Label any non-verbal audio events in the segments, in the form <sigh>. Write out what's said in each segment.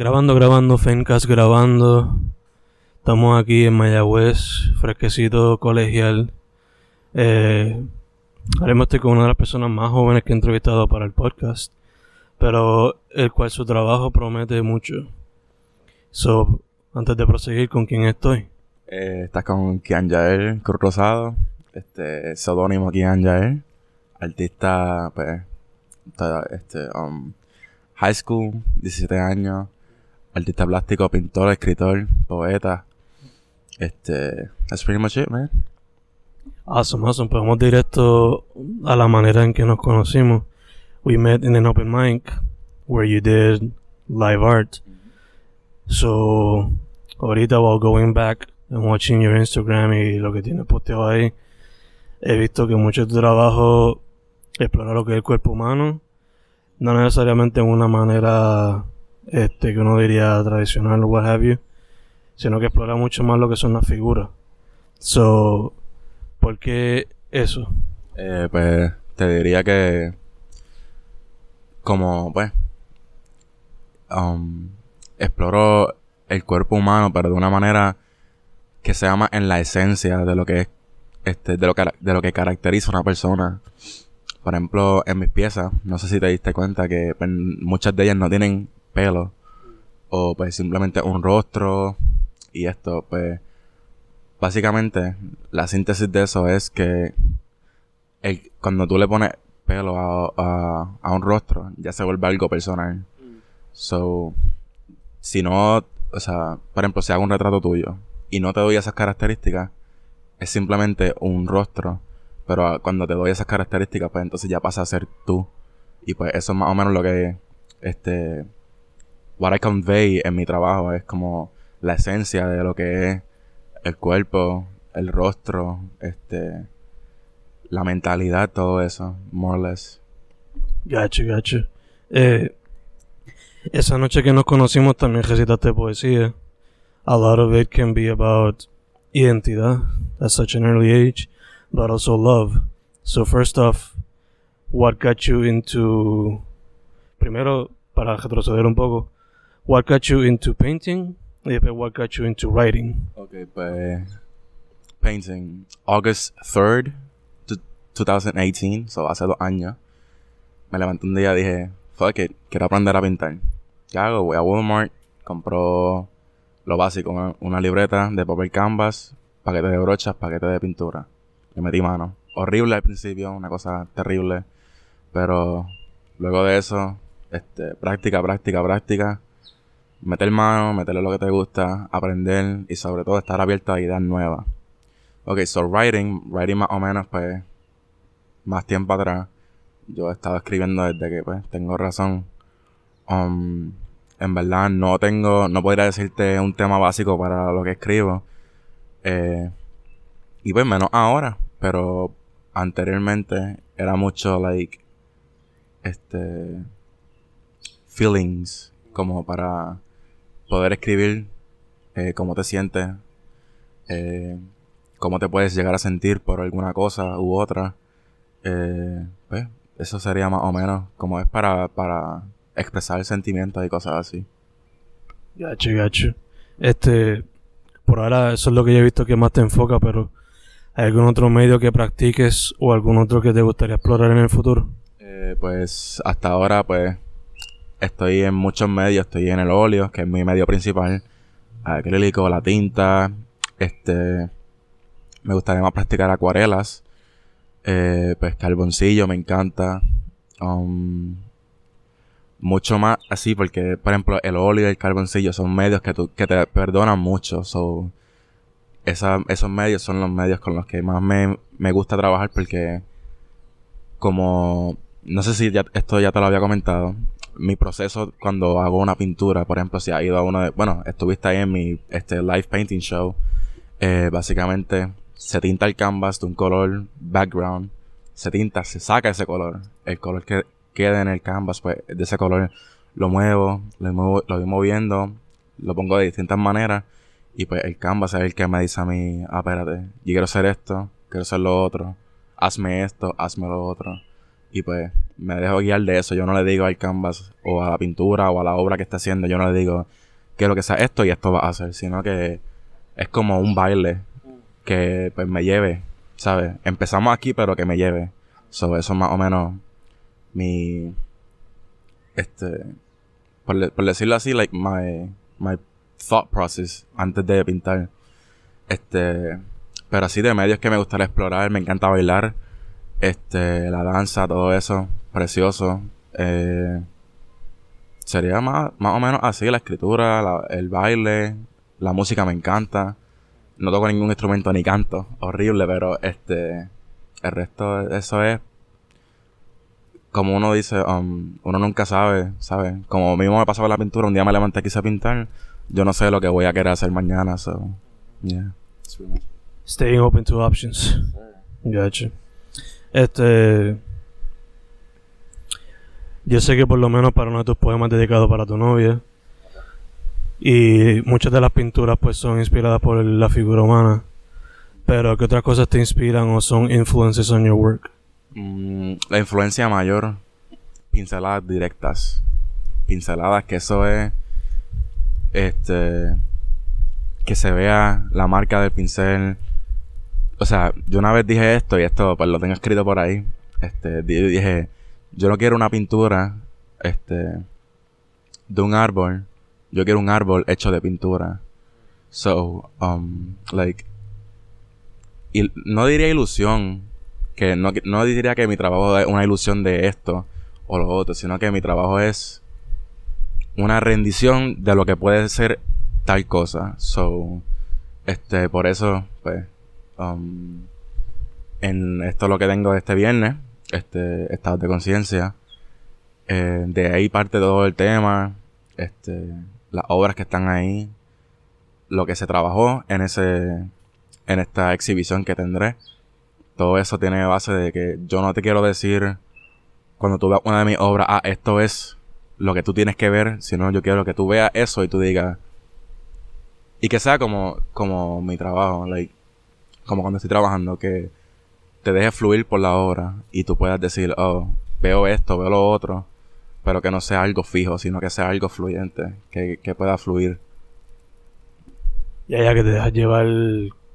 Grabando, grabando, Fencast grabando. Estamos aquí en Mayagüez, fresquecito, colegial. Eh, ahora con una de las personas más jóvenes que he entrevistado para el podcast, pero el cual su trabajo promete mucho. So, antes de proseguir, ¿con quién estoy? Eh, estás con Kian Yael Cruz Rosado, este, seudónimo Kian Yael, artista, pues, este, um, high school, 17 años, artista plástico, pintor, escritor, poeta. Este, that's pretty much it, man. Awesome, awesome. Pues vamos directo a la manera en que nos conocimos. We met in an open mic where you did live art. So, ahorita while going back and watching your Instagram y lo que tienes posteado ahí, he visto que mucho de tu trabajo explora lo que es el cuerpo humano, no necesariamente en una manera este que uno diría tradicional o what have you, sino que explora mucho más lo que son las figuras. So, ¿por qué eso? Eh, pues te diría que como pues um, exploro el cuerpo humano pero de una manera que se llama en la esencia de lo que es este de lo que de lo que caracteriza a una persona por ejemplo en mis piezas no sé si te diste cuenta que pues, muchas de ellas no tienen pelo o pues simplemente un rostro y esto pues básicamente la síntesis de eso es que el, cuando tú le pones pelo a, a, a un rostro ya se vuelve algo personal. So si no o sea por ejemplo si hago un retrato tuyo y no te doy esas características es simplemente un rostro pero cuando te doy esas características pues entonces ya pasa a ser tú. Y pues eso es más o menos lo que este what I convey en mi trabajo es como la esencia de lo que es el cuerpo, el rostro, este, la mentalidad, todo eso, more or less. Gacho, gacho. Eh, esa noche que nos conocimos también recitaste poesía. A lot of it can be about identidad at such an early age, but also love. So first off, what got you into... Primero, para retroceder un poco, what got you into painting y después what got you into writing. Ok, pues painting August 3rd, 2018, so hace dos años. Me levanté un día y dije, fuck it, quiero aprender a pintar. ¿Qué hago? Voy a Walmart, compro lo básico, una, libreta de papel canvas, paquete de brochas, paquete de pintura. Le metí mano. Horrible al principio, una cosa terrible. Pero luego de eso, este, práctica, práctica, práctica meter mano, meterle lo que te gusta, aprender y sobre todo estar abierto a ideas nuevas. Ok, so writing, writing más o menos pues más tiempo atrás. Yo he estado escribiendo desde que pues tengo razón. Um, en verdad no tengo, no podría decirte un tema básico para lo que escribo. Eh, y pues menos ahora, pero anteriormente era mucho like este feelings como para poder escribir eh, cómo te sientes, eh, cómo te puedes llegar a sentir por alguna cosa u otra. Eh, pues, eso sería más o menos como es para, para expresar sentimientos y cosas así. Gacho, gacho. Este, por ahora eso es lo que yo he visto que más te enfoca, pero ¿hay algún otro medio que practiques o algún otro que te gustaría explorar en el futuro? Eh, pues hasta ahora, pues estoy en muchos medios, estoy en el óleo, que es mi medio principal, acrílico, la tinta, este, me gustaría más practicar acuarelas, eh, pues carboncillo me encanta, um, mucho más así porque, por ejemplo, el óleo y el carboncillo son medios que, que te perdonan mucho, so, esos medios son los medios con los que más me, me gusta trabajar porque como no sé si ya, esto ya te lo había comentado mi proceso cuando hago una pintura, por ejemplo, si ha ido a uno de, bueno, estuviste ahí en mi este live painting show, eh, básicamente se tinta el canvas de un color background, se tinta, se saca ese color, el color que queda en el canvas, pues de ese color lo muevo, lo muevo, lo voy moviendo, lo pongo de distintas maneras y pues el canvas es el que me dice a mí, ah, espérate, yo quiero hacer esto, quiero hacer lo otro, hazme esto, hazme lo otro. Y pues me dejo guiar de eso. Yo no le digo al canvas o a la pintura o a la obra que está haciendo, yo no le digo quiero que sea esto y esto va a hacer, sino que es como un baile que pues me lleve, ¿sabes? Empezamos aquí, pero que me lleve. So, eso es más o menos mi este por, por decirlo así, like my my thought process antes de pintar. Este, pero así de medios que me gustaría explorar, me encanta bailar, este, la danza, todo eso, precioso. Eh, sería más, más o menos así, la escritura, el baile, la música me encanta. No toco ningún instrumento ni canto, horrible, pero este, el resto, eso es como uno dice, um, uno nunca sabe, ¿sabes? Como mismo me pasó con la pintura, un día me levanté quise pintar, yo no sé lo que voy a querer hacer mañana, so, yeah. Staying open to options. Gotcha. Este. Yo sé que por lo menos para uno de tus poemas dedicados para tu novia. Y muchas de las pinturas pues son inspiradas por la figura humana. Pero ¿qué otras cosas te inspiran o son influences on your work? Mm, la influencia mayor, pinceladas directas. Pinceladas que eso es. Este. Que se vea la marca del pincel. O sea, yo una vez dije esto y esto pues lo tengo escrito por ahí. Este, dije, yo no quiero una pintura, este, de un árbol. Yo quiero un árbol hecho de pintura. So, um, like, no diría ilusión, que no, no diría que mi trabajo es una ilusión de esto o lo otro, sino que mi trabajo es una rendición de lo que puede ser tal cosa. So, este, por eso, pues, um, en esto lo que tengo este viernes, este, estado de conciencia, eh, de ahí parte todo el tema, este, las obras que están ahí, lo que se trabajó en ese, en esta exhibición que tendré. Todo eso tiene base de que yo no te quiero decir cuando tú veas una de mis obras, ah, esto es lo que tú tienes que ver, sino yo quiero que tú veas eso y tú digas y que sea como como mi trabajo, like como cuando estoy trabajando que te deje fluir por la obra y tú puedas decir, oh, veo esto, veo lo otro, pero que no sea algo fijo, sino que sea algo fluyente, que, que pueda fluir. Ya, ya que te dejas llevar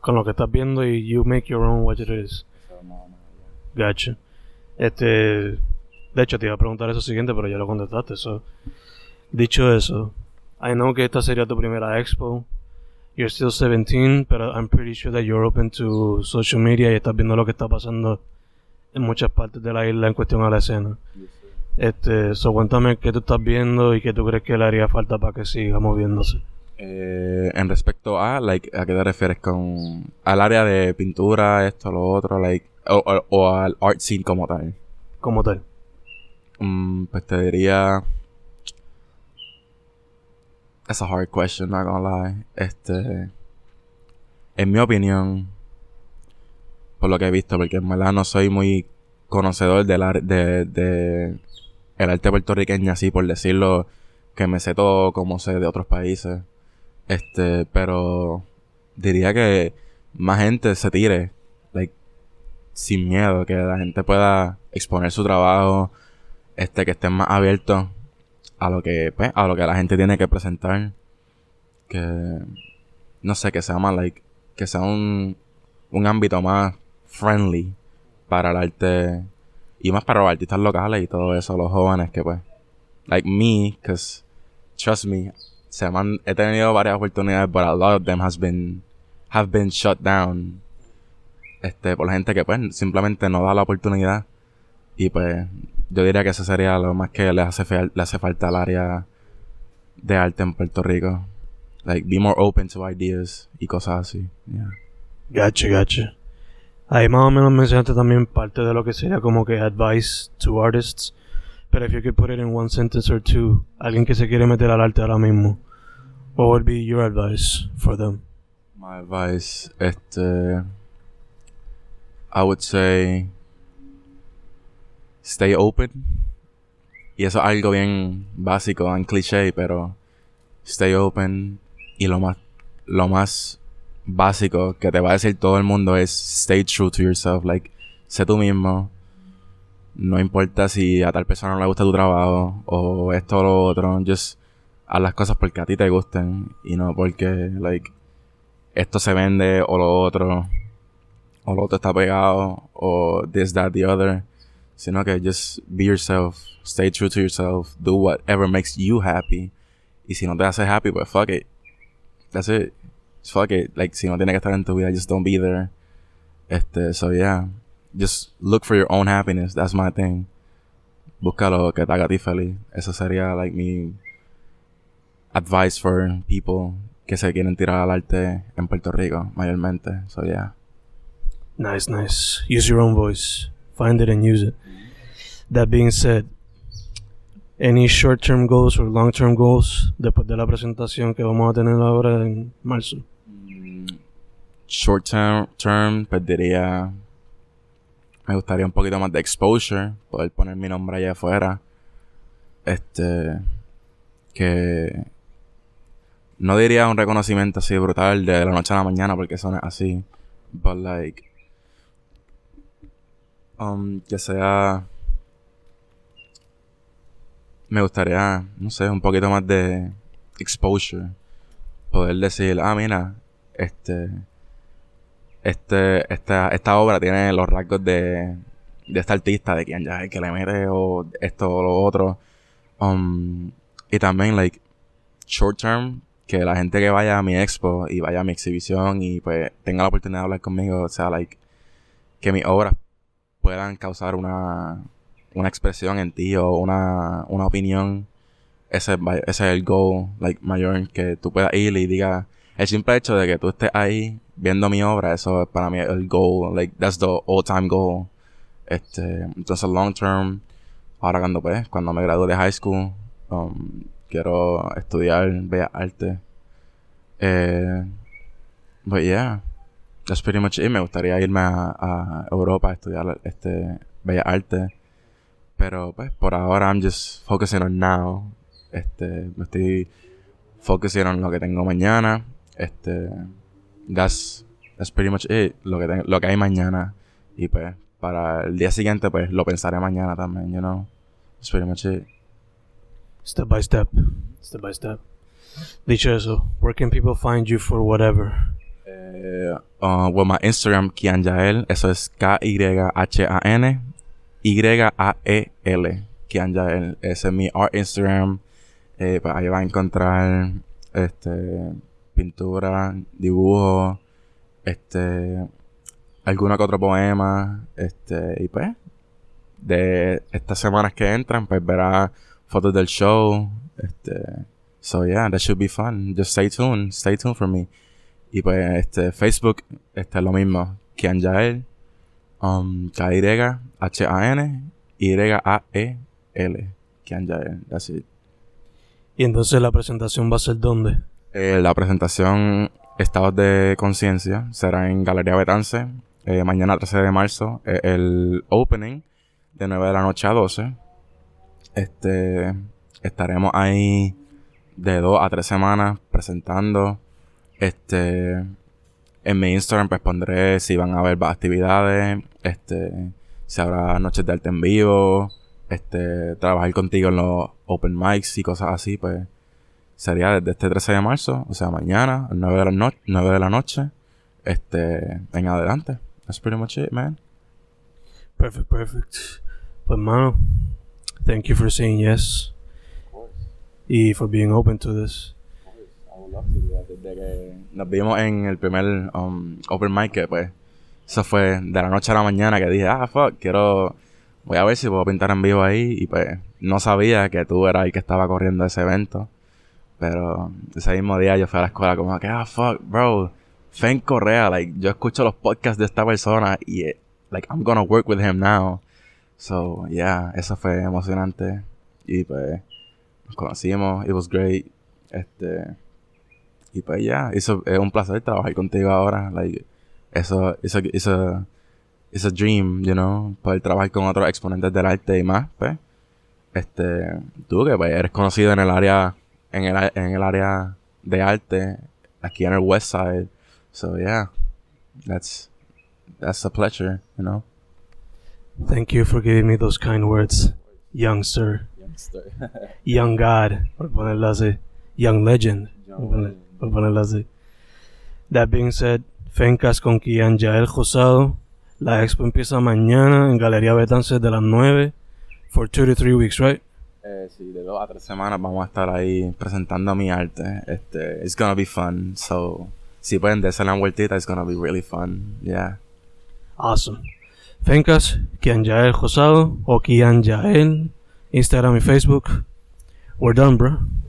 con lo que estás viendo y you make your own what it is. Gotcha. Este, de hecho, te iba a preguntar eso siguiente, pero ya lo contestaste. So. Dicho eso, I know que esta sería tu primera expo. You're still 17, pero I'm pretty sure that you're open to social media y estás viendo lo que está pasando en muchas partes de la isla en cuestión a la escena. Este, so cuéntame qué tú estás viendo y qué tú crees que le haría falta para que siga moviéndose. Eh, en respecto a, like, ¿a qué te refieres con al área de pintura, esto, lo otro, like, o, al art scene como tal? Como tal. Mm, pues te diría. That's a hard question, not gonna lie. Este. En mi opinión, por lo que he visto, porque en verdad no soy muy conocedor del de, de el arte puertorriqueño, así por decirlo, que me sé todo como sé de otros países. Este, pero diría que más gente se tire, like, sin miedo, que la gente pueda exponer su trabajo, este, que estén más abiertos a lo que, pues, a lo que la gente tiene que presentar. Que, no sé, que sea más, like, que sea un, un ámbito más friendly para el arte y más para los artistas locales y todo eso, los jóvenes que pues, like me, cause trust me, se man, he tenido varias oportunidades, but a lot of them has been, have been shut down. Este, por gente que pues simplemente no da la oportunidad. Y pues, yo diría que eso sería lo más que le hace, le hace falta al área de arte en Puerto Rico. Like, be more open to ideas y cosas así. Yeah. Gotcha, gotcha. Ahí más o menos mencionaste también parte de lo que sería como que advice to artists. Pero if you could put it in one sentence or two, alguien que se quiere meter al arte ahora mismo, what would be your advice for them? My advice, este, I would say, stay open. Y eso es algo bien básico, en cliché, pero stay open. Y lo más, lo más básico que te va a decir todo el mundo es stay true to yourself. Like, sé tú mismo No importa si a tal persona no le gusta tu trabajo o esto o lo otro. Just haz las cosas porque a ti te gusten y no porque, like, esto se vende o lo otro o lo otro está pegado o this, that, the other. Sino que just be yourself, stay true to yourself, do whatever makes you happy. Y si no te hace happy, but fuck it. That's it. fuck it. Like, si no tiene que estar en tu vida, just don't be there. Este, so yeah. Just look for your own happiness. That's my thing. Busca lo que te haga ti feliz. Eso sería, like, mi advice for people que se quieren tirar al arte en Puerto Rico, mayormente. So yeah. Nice, nice. Use your own voice. Find it and use it. That being said, any short-term goals or long-term goals después de la presentación que vamos a tener ahora en marzo? Short-term, term, pues diría, me gustaría un poquito más de exposure, poder poner mi nombre allá afuera. Este, que no diría un reconocimiento así brutal de la noche a la mañana porque es así, but like um, que sea me gustaría, no sé, un poquito más de exposure. Poder decir, ah, mira, este, este, esta, esta obra tiene los rasgos de, de este artista, de quien ya es que le mete o esto o lo otro. Um, y también, like, short term, que la gente que vaya a mi expo y vaya a mi exhibición y pues tenga la oportunidad de hablar conmigo, o sea, like, que mis obras puedan causar una, una expresión en ti o una, una opinión, ese, ese es el goal like, mayor, que tú puedas ir y diga, el simple hecho de que tú estés ahí viendo mi obra, eso es para mí el goal, like, that's the all time goal. Este, entonces, long term, ahora cuando pues, cuando me gradúe de high school, um, quiero estudiar Bellas Artes. Eh, but yeah, that's pretty much it. Me gustaría irme a, a Europa a estudiar este Bellas Artes. Pero pues por ahora I'm just focusing on now. Este, me estoy focusing on lo que tengo mañana. Este, that's, that's pretty much it. Lo que, lo que hay mañana. Y pues para el día siguiente pues lo pensaré mañana también, you know. That's pretty much it. Step by step. Step by step. Dicho eso, where can people find you for whatever? Eh, uh, well, my Instagram, Kian Yael, eso es K-Y-H-A-N y-A-E-L. Kian Ese es mi art Instagram. Eh, pues ahí va a encontrar este pintura, dibujo, este alguno que otro poema, este y pues de estas semanas que entran pues verá fotos del show, este so yeah, that should be fun. Just stay tuned, stay tuned for me. Y pues este Facebook este es lo mismo, Kian Yael Um, K-Y-H-A-N, Y-A-E-L. Kian that's it. ¿Y entonces la presentación va a ser dónde? Eh, la presentación Estados de Conciencia será en Galería Betance, eh, mañana 13 de marzo, eh, el opening de 9 de la noche a 12. Este, estaremos ahí de 2 a 3 semanas presentando. Este, en mi Instagram pues pondré si van a haber actividades, este, si habrá noches de arte en vivo, este, trabajar contigo en los open mics y cosas así, pues sería desde este 13 de marzo, o sea, mañana, a 9 de la, no 9 de la noche, este, en adelante. That's pretty much it, man. Perfect, perfect. Pues, mano, thank you for saying yes. Y for being open to this desde que nos vimos en el primer um, open mic, que pues, eso fue de la noche a la mañana que dije, ah, fuck, quiero, voy a ver si puedo pintar en vivo ahí. Y pues, no sabía que tú eras el que estaba corriendo ese evento. Pero ese mismo día yo fui a la escuela como que, ah, fuck, bro, Fen Correa, like, yo escucho los podcasts de esta persona y, like, I'm gonna work with him now. So, yeah, eso fue emocionante. Y pues, nos conocimos, it was great. Este, y pues ya, eso es un placer trabajar contigo ahora. Like, eso, eso, eso, es a dream, you know, poder trabajar con otros exponentes del arte y más, pues. Este, tú que pues, eres conocido en el área, en el, en el área de arte, aquí en el West Side. So yeah, that's, that's a pleasure, you know. Thank you for giving me those kind words, young youngster, <laughs> young God, por ponerlo así, young legend, por ponerlo así. That being said, Fencas con Kian Yael Josado. La expo empieza mañana en Galería Betances de las 9 for 2 to 3 weeks, right? Eh, sí, de dos a tres semanas vamos a estar ahí presentando mi arte. Este, it's gonna be fun. So, si pueden darse la vueltita, it's gonna be really fun. Yeah. Awesome. Fencas, Kian Yael Josado o Kian Yael, Instagram y Facebook. We're done, bro.